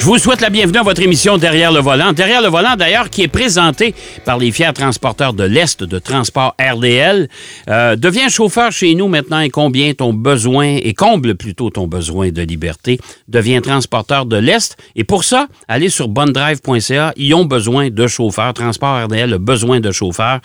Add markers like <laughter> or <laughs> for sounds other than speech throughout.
Je vous souhaite la bienvenue à votre émission Derrière le volant. Derrière le volant, d'ailleurs, qui est présenté par les fiers transporteurs de l'Est de Transport RDL. Euh, deviens chauffeur chez nous maintenant et combien ton besoin, et comble plutôt ton besoin de liberté. Deviens transporteur de l'Est. Et pour ça, allez sur bondrive.ca. Ils ont besoin de chauffeurs. Transport RDL a besoin de chauffeurs.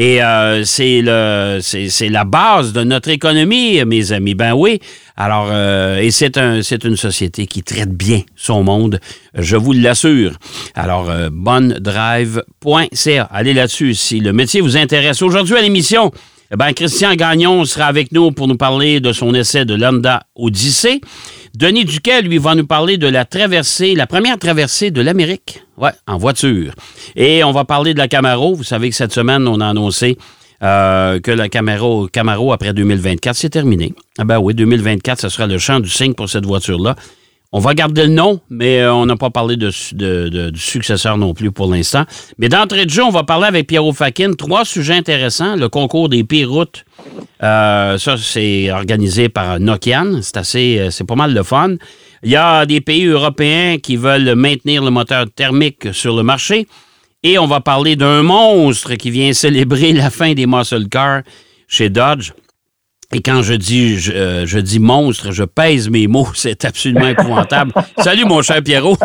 Et euh, c'est le c'est la base de notre économie, mes amis. Ben oui. Alors, euh, et c'est un une société qui traite bien son monde, je vous l'assure. Alors, euh, bonnedrive.ca. Allez là-dessus si le métier vous intéresse. Aujourd'hui à l'émission, eh ben, Christian Gagnon sera avec nous pour nous parler de son essai de Lambda Odyssey. Denis Duquet, lui, va nous parler de la traversée, la première traversée de l'Amérique. Ouais, en voiture. Et on va parler de la Camaro. Vous savez que cette semaine, on a annoncé euh, que la Camaro, Camaro, après 2024, c'est terminé. Ah ben oui, 2024, ce sera le champ du signe pour cette voiture-là. On va garder le nom, mais euh, on n'a pas parlé de, du successeur non plus pour l'instant. Mais d'entrée de jeu, on va parler avec Pierrot Fakin. Trois sujets intéressants. Le concours des pires routes. Euh, ça, c'est organisé par Nokian. C'est assez, euh, c'est pas mal de fun. Il y a des pays européens qui veulent maintenir le moteur thermique sur le marché. Et on va parler d'un monstre qui vient célébrer la fin des muscle cars chez Dodge. Et quand je dis euh, je, dis monstre, je pèse mes mots, <laughs> c'est absolument épouvantable. <laughs> Salut mon cher Pierrot.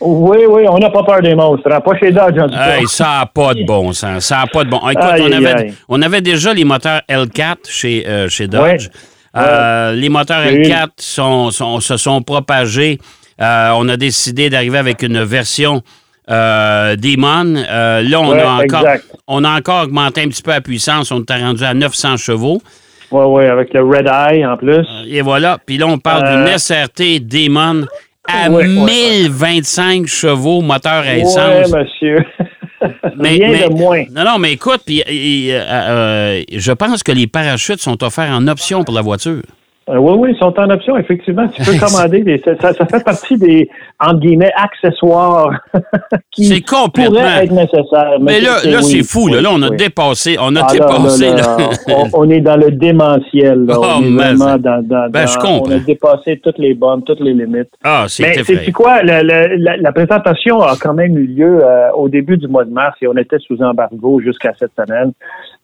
oui, oui, on n'a pas peur des monstres, hein. pas chez Dodge en tout cas. ça n'a pas de bon sens, ça n'a pas de bon. Écoute, on, avait, on, avait, déjà les moteurs L4 chez, euh, chez Dodge. Euh, les moteurs L4 sont, se sont propagés. on a décidé d'arriver avec une version Demon. là, on, a encore, on a encore augmenté un petit peu la puissance. On est rendu à 900 chevaux. Oui, oui, avec le Red Eye en plus. Euh, et voilà. Puis là, on parle d'une euh, SRT Demon à 1025 chevaux, moteur à essence. Oui, monsieur. <laughs> Mais, Rien de moins. Non, non, mais écoute, puis, euh, je pense que les parachutes sont offerts en option pour la voiture. Euh, oui, oui, ils sont en option, effectivement. Tu peux <laughs> commander des. Ça, ça, fait partie des, entre guillemets, accessoires <laughs> qui pourraient être nécessaires. Mais, là, là c'est fou. là, là, on a dépassé. On a dépassé. <laughs> on, est dans le démentiel. Là. Oh, on est vraiment dans. dans, ben, je comprends. On a dépassé toutes les bornes, toutes les limites. Ah, c'est Mais c'est quoi? La, la, la, présentation a quand même eu lieu euh, au début du mois de mars et on était sous embargo jusqu'à cette semaine.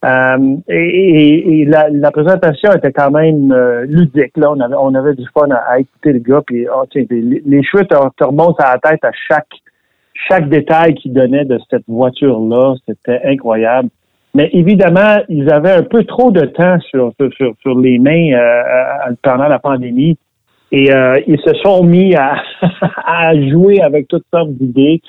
Euh, et, la, la, présentation était quand même euh, ludique. Là. On, avait, on avait du fun à, écouter le gars. Puis, oh, tiens, les, les, cheveux te, remontent à la tête à chaque, chaque détail qu'il donnait de cette voiture-là. C'était incroyable. Mais évidemment, ils avaient un peu trop de temps sur, sur, sur les mains euh, pendant la pandémie. Et ils se sont mis à, <laughs> à jouer avec toutes sortes d'idées.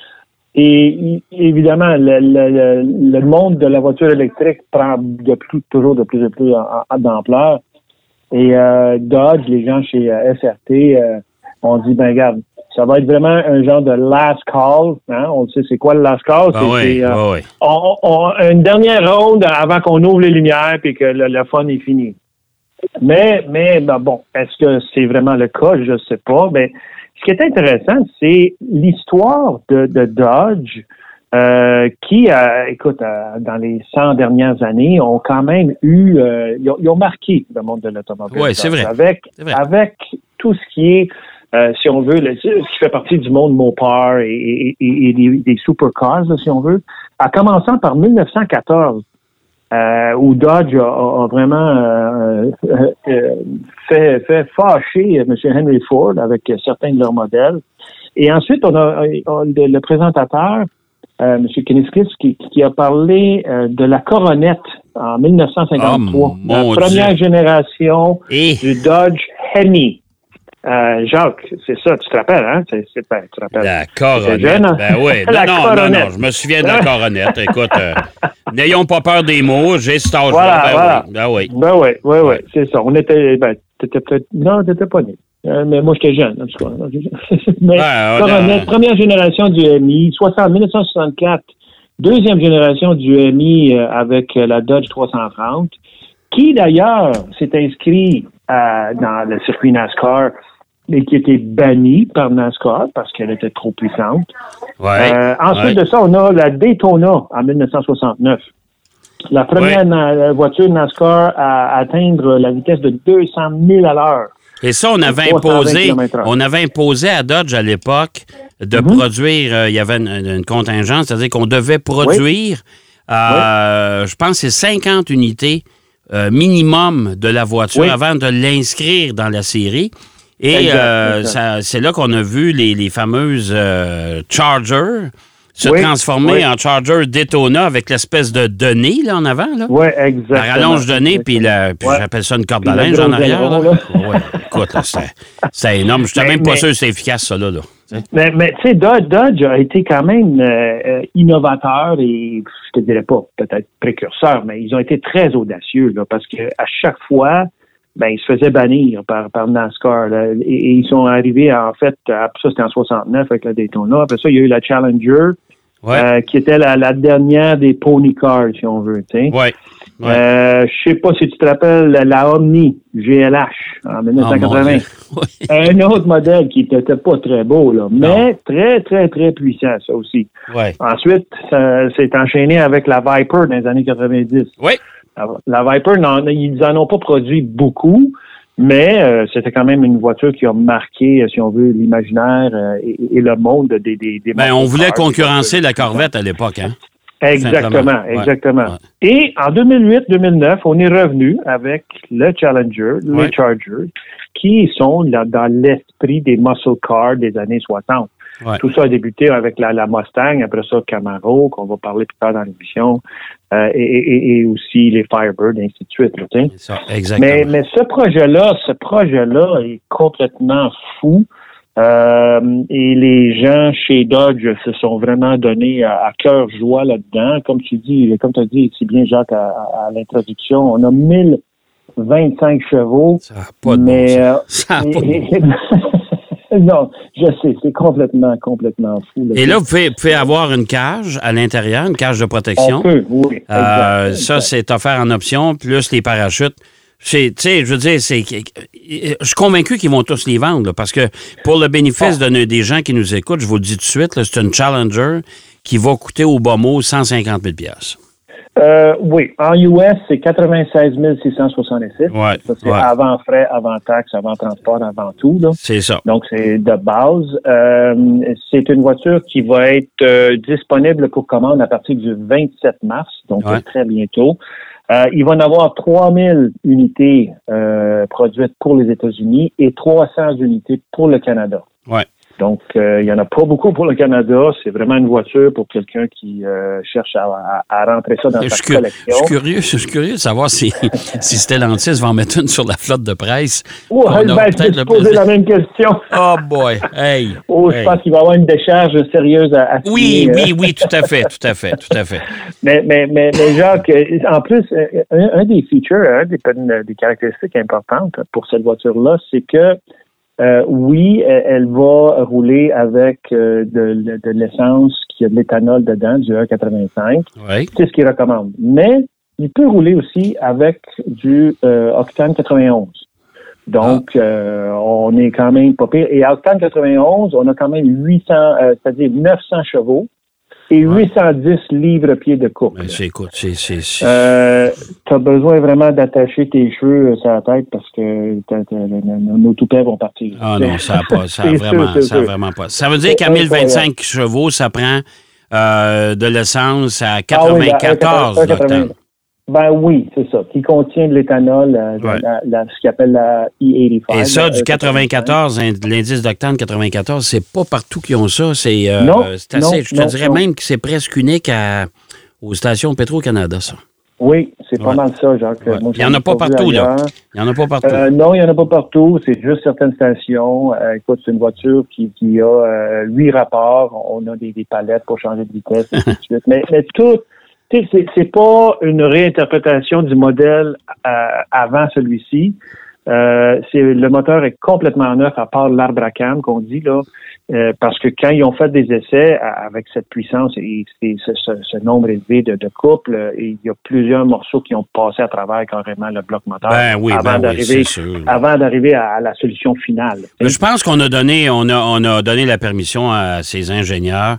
Et évidemment, le, le, le, monde de la voiture électrique prend de plus, toujours de plus en plus d'ampleur. Et euh, Dodge, les gens chez euh, SRT, euh, ont dit, ben regarde, ça va être vraiment un genre de last call. Hein? On sait c'est quoi le last call? Ah c'est ah oui. on, une dernière ronde avant qu'on ouvre les lumières et que le, le, fun est fini. Mais, mais ben bon, est-ce que c'est vraiment le cas? Je ne sais pas. Mais ce qui est intéressant, c'est l'histoire de, Dodge. Euh, qui, euh, écoute, euh, dans les 100 dernières années, ont quand même eu, ils ont, marqué le monde de l'automobile. Oui, c'est vrai. Avec, avec tout ce qui est, si on veut, ce qui fait partie du monde Mopar et, et, des, des supercars, si on veut, en commençant par 1914 euh, où Dodge a, vraiment euh, euh, fait, fait fâcher M. Henry Ford avec certains de leurs modèles. Et ensuite, on a, le, présentateur, M. Keniskis, qui, qui, a parlé de la Coronette en 1953, la première génération du Dodge Hemi. Euh, Jacques, c'est ça, tu te rappelles, hein? C'est, c'est, ben, tu te rappelles. La coronette. Jeune, hein? Ben oui. <laughs> non, coronette. non, non, je me souviens de la <laughs> coronette. Écoute, euh, n'ayons pas peur des mots, j'ai cet âge voilà, ben, voilà. Oui. Ben oui. Ben oui, oui, oui, c'est ça. On était, ben, t'étais peut-être, non, t'étais pas né. Euh, mais moi, j'étais jeune, en tout cas. <laughs> mais coronette, a... première génération du MI, 60, 1964. Deuxième génération du MI avec la Dodge 330, qui d'ailleurs s'est inscrit dans le circuit NASCAR mais qui était bannie par NASCAR parce qu'elle était trop puissante. Ouais, euh, ensuite de ça, on a la Daytona en 1969. La première na- voiture NASCAR à atteindre la vitesse de 200 000 à l'heure. Et ça, on avait 320 imposé, on avait imposé à Dodge à l'époque de Mhm. produire, euh, il y avait une, une contingence, c'est-à-dire qu'on devait produire, euh, je pense, c'est 50 unités euh, minimum de la voiture Oui. avant de l'inscrire dans la série. Et euh, c'est là qu'on a vu les, les fameuses euh, Charger se Oui, transformer oui. en Charger Daytona avec l'espèce de donné là, en avant. Là. Oui, exactement. La rallonge de nez, puis, la- puis Ouais. j'appelle ça une corde à linge en arrière. Là. là. Ouais, écoute, c'était énorme. Je Mais- même pas mais- sûr que c'est efficace, ça, là. là. Mais, mais tu sais, Dodge, Dodge a été quand même euh, euh, innovateur et je te dirais pas peut-être précurseur, mais ils ont été très audacieux là, parce que à chaque fois, ben ils se faisaient bannir par, par NASCAR là, et, et ils sont arrivés en fait, à- ça c'était en 69 avec la Daytona. Après ça, il y a eu la Challenger Ouais. euh, qui était la, la dernière des pony cars si on veut. sais. ouais. ouais. Euh, je sais pas si tu te rappelles la, Omni GLH en Oh, mon 1980 Dieu. <laughs> Ouais. un autre modèle qui n'était pas très beau, là, mais très, très, très puissant, ça aussi. Ouais. Ensuite, ça s'est enchaîné avec la Viper dans les années 90. Ouais. La, la Viper, n'en- ils en ont pas produit beaucoup, mais euh, c'était quand même une voiture qui a marqué, euh, si on veut, l'imaginaire euh, et, et le monde des, des, des Ben, on voulait concurrencer la Corvette à l'époque, hein? Exactement, Simplement. Ouais, exactement. ouais. Et en 2008-2009, on est revenu avec le Challenger, Ouais. les Chargers, qui sont là, dans l'esprit des muscle cars des années 60. Ouais. Tout ça a débuté avec la, la Mustang, après ça Camaro, qu'on va parler plus tard dans l'émission, euh, et, et- et aussi les Firebird, et ainsi de suite. là, ça, exactement. Mais, mais ce projet-là, ce projet-là est complètement fou. Euh, et les gens chez Dodge se sont vraiment donnés à, à cœur joie là-dedans. Comme tu dis, comme tu as dit si bien Jacques à, à- à l'introduction, on a 1025 chevaux. Ça n'a pas de mais, bon euh, Ça a pas de. <laughs> non, je sais, c'est complètement, complètement fou. là. Et là, vous pouvez, vous pouvez avoir une cage à l'intérieur, une cage de on protection. peut, oui. Euh, ça, c'est offert en option, plus les parachutes. C'est, tu sais, je veux dire, c'est, je suis convaincu qu'ils vont tous les vendre, là, parce que pour le bénéfice Ah. de, des gens qui nous écoutent, je vous le dis tout de suite, c'est une Challenger qui va coûter au bas mot 150 000 Euh, oui, en US, c'est 96 666. Ouais, Ça, c'est ouais. avant frais, avant taxes, avant transport, avant tout. C'est ça. Donc, c'est de base. Euh, c'est une voiture qui va être euh, disponible pour commande à partir du 27 mars, donc Ouais. très bientôt. Euh, il va y en avoir 3000 unités euh, produites pour les États-Unis et 300 unités pour le Canada. Ouais. Donc, euh, il y en a pas beaucoup pour le Canada. C'est vraiment une voiture pour quelqu'un qui euh, cherche à, à- à rentrer ça dans Je sa cu- je collection. suis curieux, je suis curieux de savoir si, <laughs> si Stellantis va en mettre une sur la flotte de presse. Oh, On a ben, je peut-être vais le te poser la même question. <laughs> Oh boy, hey. <laughs> Oh, hey. je pense qu'il va y avoir une décharge sérieuse à, à Oui, euh. oui, oui, tout à fait, tout à fait, tout à fait. Mais, mais, mais, mais Jacques, euh, en plus, euh, un, un des features, un des caractéristiques importantes pour cette voiture-là, c'est que euh, oui, elle, elle va rouler avec euh, de, de l'essence qui a de l'éthanol dedans, du 1,85. Oui. C'est ce qu'il recommande. Mais il peut rouler aussi avec du euh, octane 91. Donc, Ah. euh, on est quand même pas pire. Et à octane 91, on a quand même 800, euh, c'est-à-dire 900 chevaux et 810 livres-pieds de couple. Ben, c'est, écoute, c'est, c'est, Euh, tu as besoin vraiment d'attacher tes cheveux euh, sur la tête parce que t'as- t'as- nos toupets vont partir. Ah non, ça n'a pas, ça a <laughs> vraiment, sûr, ça a vraiment pas. Ça veut dire qu'à incroyable. 1025 chevaux, ça prend euh, de l'essence à Ah oui, la- 94 la- l'octane. Ben oui, c'est ça. Qui contient de l'éthanol, euh, Ouais. la- la- ce qu'on appelle la E85. Et ça, euh, du 94, hein, l'indice d'octane 94, c'est pas partout qu'ils ont ça. C'est, euh, assez, non, je te non, dirais non. même que c'est presque unique à- aux stations Petro-Canada, ça. Oui, c'est pas Ouais. mal ça, Jacques. Ouais. Moi, Il y en a pas partout, là. Il n'y en a pas partout. Non, il n'y en a pas partout. C'est juste certaines stations. Euh, écoute, c'est une voiture qui, qui a euh, huit rapports. On a des, des palettes pour changer de vitesse, et ainsi de suite. Mais, mais tout, c'est, c'est pas une réinterprétation du modèle euh, avant celui-ci. Euh, c'est le moteur est complètement neuf à part l'arbre à cam qu'on dit là, euh, parce que quand ils ont fait des essais à- avec cette puissance et, et ce, ce- ce nombre élevé de, de couples, il y a plusieurs morceaux qui ont passé à travers carrément le bloc moteur ben oui, avant ben d'arriver avant d'arriver à, à la solution finale. Je pense qu'on a donné, on a, on a donné la permission à ces ingénieurs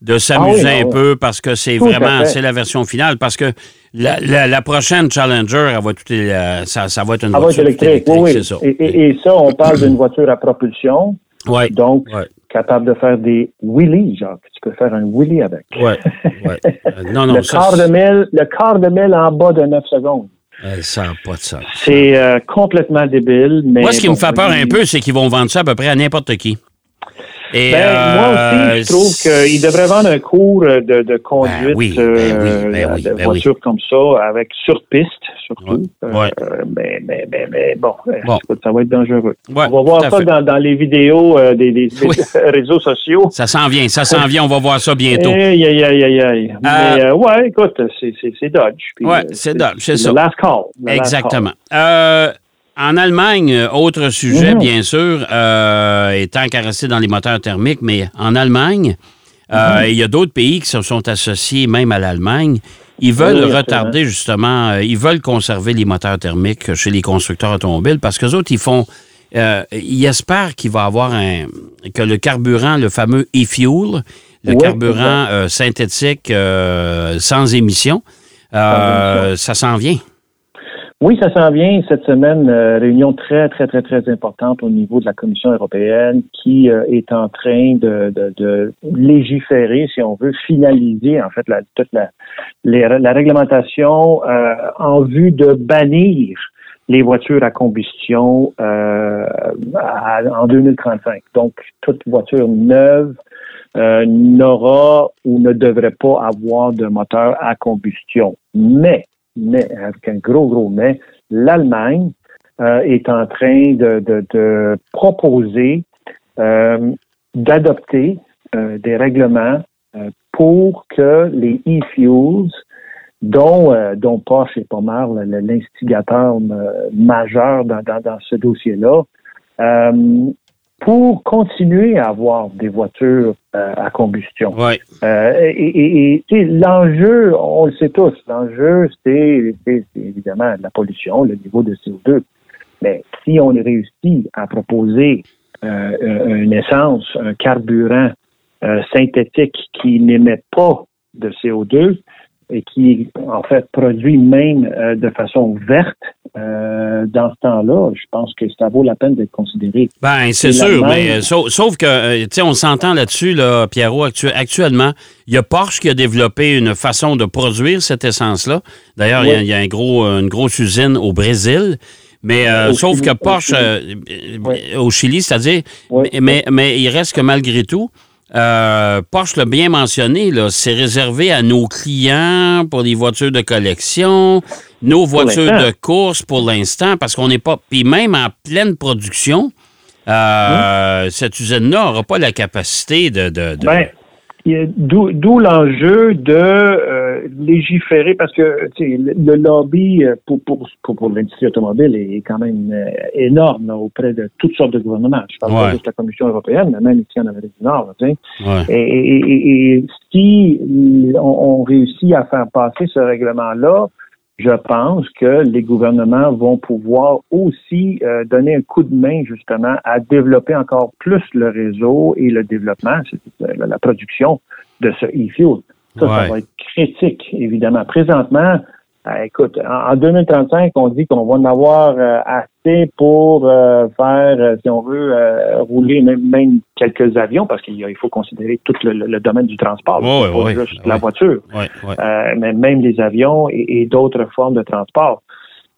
de s'amuser Ah oui, ah un peu parce que c'est vraiment c'est la version finale parce que la, la- la prochaine Challenger elle va tout euh, ça, ça va être une être voiture électrique, oui, oui. c'est ça. Et, et- et ça, on parle d'une voiture à propulsion, Ouais. donc Ouais. capable de faire des wheelies, genre, tu peux faire un wheelie avec. Ouais. ouais. Euh, non <laughs> non le, ça, quart de mille, le quart de mille en bas de 9 secondes. euh, ça n'a pas de sens. C'est euh, complètement débile. Mais Moi, ce qui bon, me fait peur un peu, c'est qu'ils vont vendre ça à peu près à n'importe qui. Et, Ben, moi euh, aussi, je trouve qu'il devrait vendre un cours de, de conduite Ben oui, ben oui, ben oui, de ben voiture comme ça, avec sur piste, surtout. Ouais, Euh, mais, mais, mais, mais bon, euh, Bon. ça va être dangereux. Ouais, On va voir ça dans, dans les vidéos euh, des, des- des Oui. <laughs> réseaux sociaux. Ça s'en vient, ça s'en vient, on va voir ça bientôt. Aïe, aïe, aïe, aïe. Mais, ouais, écoute, c'est, Dodge. Puis, Ouais, c'est Dodge, c'est ça. Last call. last Exactement. En Allemagne, euh, autre sujet, Mhm. bien sûr, euh, étant rester dans les moteurs thermiques, mais en Allemagne, euh, Mhm. il y a d'autres pays qui se sont associés même à l'Allemagne. Ils veulent Oui, retarder justement, euh, ils veulent conserver les moteurs thermiques chez les constructeurs automobiles parce que autres, ils font, euh, ils espèrent qu'il va y avoir un, que le carburant, le fameux e-fuel, le Oui, carburant synthétique euh, sans émission, euh, ça s'en vient. Oui, ça s'en vient cette semaine. euh, réunion très, très, très, très importante au niveau de la Commission européenne qui euh, est en train de, de, de légiférer, si on veut, finaliser en fait la, toute la, la réglementation euh, en vue de bannir les voitures à combustion euh, à- en 2035. Donc, toute voiture neuve euh, n'aura ou ne devrait pas avoir de moteur à combustion. Mais mais avec un gros, gros mais, l'Allemagne euh, est en train de, proposer euh, d'adopter euh, des règlements pour que les e-fuels, dont, dont Porsche est pas mal l'instigateur majeur dans, ce dossier-là, pour continuer à avoir des voitures euh, à combustion. Ouais. Euh, et et- l'enjeu, on le sait tous, l'enjeu, c'est évidemment la pollution, le niveau de CO2. Mais si on réussit à proposer euh, une essence, un carburant euh, synthétique qui n'émet pas de CO2 et qui, en fait, produit même euh, de façon verte, euh, dans ce temps-là, je pense que ça vaut la peine d'être considéré. Ben, c'est sûr, mais euh, sauf, sauf que, euh, tu sais, on s'entend là-dessus, là, Pierrot, actu- actuellement. Il y a Porsche qui a développé une façon de produire cette essence-là. D'ailleurs, il y a- Oui. il y, a un gros, une grosse usine au Brésil. Mais euh, Au sauf Chili, que au Porsche, Chili. euh, Oui. au Chili, c'est-à-dire, Oui. mais, mais il reste que malgré tout, euh, Porsche l'a bien mentionné, c'est réservé à nos clients pour les voitures de collection, nos voitures de course pour l'instant, parce qu'on n'est pas. Puis même en pleine production, euh, cette usine-là n'aura pas la capacité de. de- de- Ben, d'où l'enjeu de euh, légiférer parce que le, lobby euh, pour, pour, pour, pour l'industrie automobile est quand même euh, énorme là, auprès de toutes sortes de gouvernements. Je parle Ouais. pas juste de la Commission européenne, mais même ici en Amérique du Nord. Ouais. Et, et- et- et si on, on réussit à faire passer ce règlement-là, je pense que les gouvernements vont pouvoir aussi euh, donner un coup de main justement à développer encore plus le réseau et le développement, c'est la, production de ce e-fuel. Ça, Ouais. ça va être critique, évidemment. Présentement, euh, écoute, en, en 2035, on dit qu'on va en avoir euh, assez pour euh, faire, euh, si on veut, rouler même, même quelques avions, parce qu'il faut considérer tout le, domaine du transport, pas juste la voiture, euh, mais même les avions et, et d'autres formes de transport.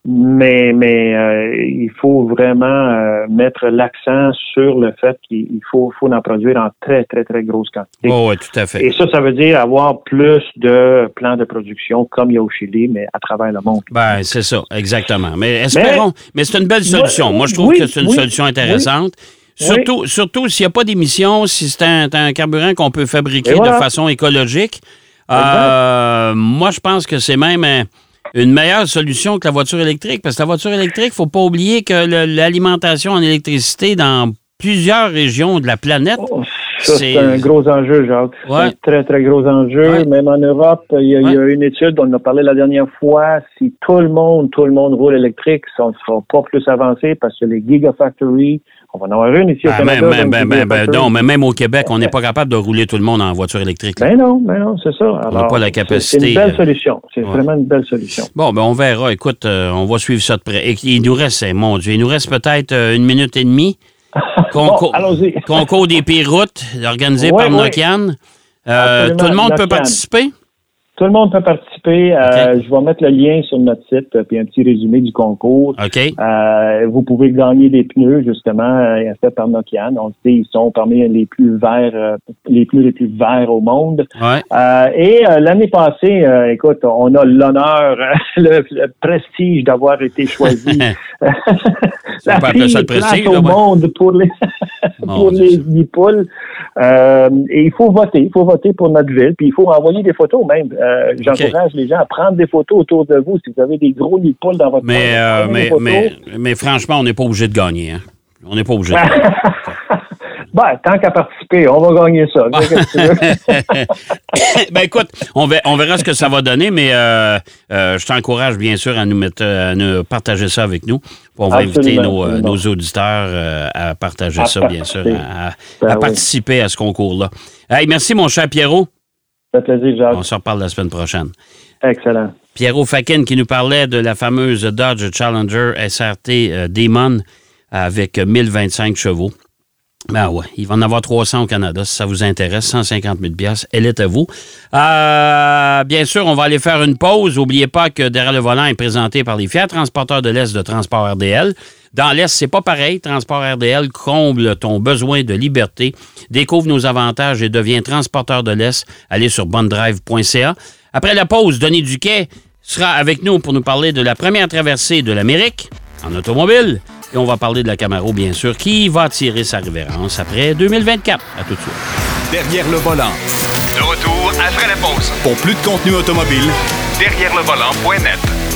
Mais, mais euh, il faut vraiment euh, mettre l'accent sur le fait qu'il il faut, faut en produire en très, très, très grosse quantité. Oh, ouais, tout à fait. Et ça, ça veut dire avoir plus de plans de production comme il y a au Chili, mais à travers le monde. Ben, c'est ça, exactement. Mais espérons. Mais, c'est une belle solution. Moi, je trouve oui, que c'est une oui, solution intéressante. Surtout, surtout s'il n'y a pas d'émissions, si c'est un, un carburant qu'on peut fabriquer voilà. de façon écologique. Euh, moi, je pense que c'est même un- une meilleure solution que la voiture électrique. Parce que la voiture électrique, il ne faut pas oublier que l'alimentation en électricité dans plusieurs régions de la planète Oh, c'est un gros enjeu, Jacques. C'est un très, très gros enjeu. Même en Europe, il y, a, il y, a, une étude, on en a parlé la dernière fois, si tout le monde, tout le monde roule électrique, ça ne sera pas plus avancé parce que les gigafactories, on va en avoir une ici au Canada. Même, ben, ben, ben, non, mais même au Québec, on n'est pas capable de rouler tout le monde en voiture électrique. Ben non, ben non, c'est ça. on n'a pas la capacité. C'est une belle euh, solution. C'est vraiment une belle solution. Bon, ben on verra. Écoute, euh, on va suivre ça de près. Il nous reste, mon Dieu, il nous reste peut-être euh, une minute et demie. <laughs> Concours, concours des pires routes organisé par Nokian. tout le monde peut participer? Tout le monde peut participer. Euh, je vais mettre le lien sur notre site puis un petit résumé du concours. Euh, vous pouvez gagner des pneus justement euh, faits par Nokia. On sait ils sont parmi les plus verts, les plus les plus verts au monde. et l'année passée, écoute, on a l'honneur, <laughs> le, prestige d'avoir été choisi. <laughs> <laughs> la prestige, au monde pour les pour les, les poules. et il faut voter, il faut voter pour notre ville, puis il faut envoyer des photos même. Euh, j'encourage les gens à prendre des photos autour de vous. Si vous avez des gros nids de dans votre mais, euh, mais, mais, franchement, on n'est pas obligé de gagner. Hein. On n'est pas obligé. <laughs> Ben, tant qu'à participer, on va gagner ça. <laughs> ben écoute, on verra, ce que ça va donner, mais euh, je t'encourage bien sûr à nous mettre, à nous partager ça avec nous. On va inviter nos, auditeurs à partager ça, bien sûr, à, ben participer à ce concours-là. Hey, merci, mon cher Pierrot. On se reparle la semaine prochaine. Excellent. Pierrot Fakin qui nous parlait de la fameuse Dodge Challenger SRT euh, Demon avec 1025 chevaux. Ben ouais, il va en avoir 300 au Canada si ça vous intéresse, 150 000 Elle est à vous. Euh, bien sûr, on va aller faire une pause. N'oubliez pas que derrière le volant est présenté par les Fiat Transporteurs de l'Est de Transport RDL. Dans l'Est, c'est pas pareil. Transport RDL comble ton besoin de liberté. Découvre nos avantages et deviens transporteur de l'Est. Allez sur bondrive.ca. Après la pause, Denis Duquet sera avec nous pour nous parler de la première traversée de l'Amérique en automobile. Et on va parler de la Camaro, bien sûr, qui va tirer sa révérence après 2024. À tout de suite. Derrière le volant. De retour après la pause. Pour plus de contenu automobile, derrière le volant.net.